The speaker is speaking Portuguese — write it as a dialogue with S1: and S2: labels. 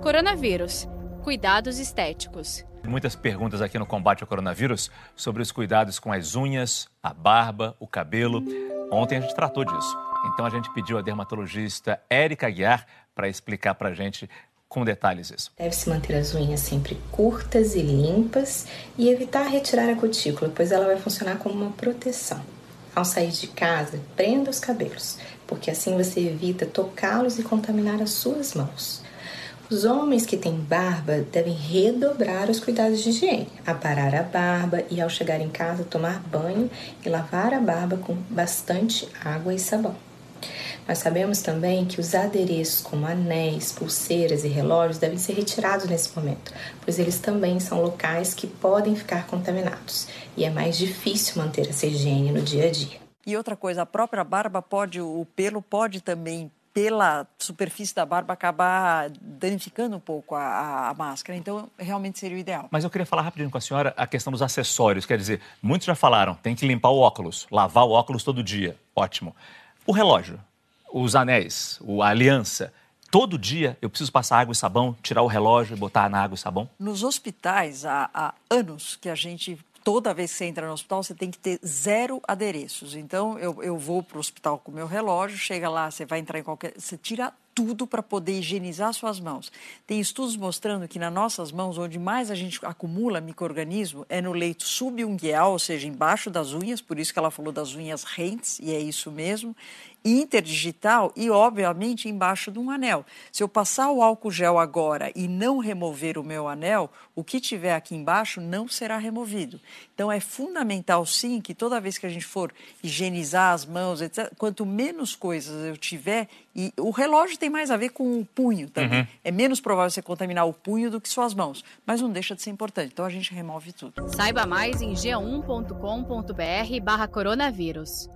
S1: Coronavírus. Cuidados estéticos.
S2: Muitas perguntas aqui no combate ao coronavírus sobre os cuidados com as unhas, a barba, o cabelo. Ontem a gente tratou disso. Então a gente pediu a dermatologista Érica Aguiar para explicar para a gente com detalhes isso.
S3: Deve-se manter as unhas sempre curtas e limpas e evitar retirar a cutícula, pois ela vai funcionar como uma proteção. Ao sair de casa, prenda os cabelos, porque assim você evita tocá-los e contaminar as suas mãos. Os homens que têm barba devem redobrar os cuidados de higiene, aparar a barba e, ao chegar em casa, tomar banho e lavar a barba com bastante água e sabão. Nós sabemos também que os adereços, como anéis, pulseiras e relógios, devem ser retirados nesse momento, pois eles também são locais que podem ficar contaminados e é mais difícil manter essa higiene no dia a dia.
S4: E outra coisa, a própria barba pode, o pelo pode também pela superfície da barba acabar danificando um pouco a, a, máscara. Então, realmente seria o ideal.
S2: Mas eu queria falar rapidinho com a senhora a questão dos acessórios. Quer dizer, muitos já falaram, tem que limpar o óculos, lavar o óculos todo dia. Ótimo. O relógio, os anéis, a aliança, todo dia eu preciso passar água e sabão, tirar o relógio e botar na água e sabão?
S4: Nos hospitais, há, há anos que a gente toda vez que você entra no hospital, você tem que ter zero adereços. Então, eu, eu vou para o hospital com o meu relógio, chega lá, você vai entrar em qualquer. Você tira tudo para poder higienizar suas mãos. Tem estudos mostrando que nas nossas mãos, onde mais a gente acumula microorganismo, é no leito subungueal, ou seja, embaixo das unhas, por isso que ela falou das unhas rentes, e é isso mesmo, interdigital e, obviamente, embaixo de um anel. Se eu passar o álcool gel agora e não remover o meu anel, o que tiver aqui embaixo não será removido. Então, é fundamental, sim, que toda vez que a gente for higienizar as mãos, etc., quanto menos coisas eu tiver, e o relógio tem mais a ver com o punho também. Uhum. É menos provável você contaminar o punho do que suas mãos, mas não deixa de ser importante. Então, a gente remove tudo.
S1: Saiba mais em g1.com.br/barra coronavírus.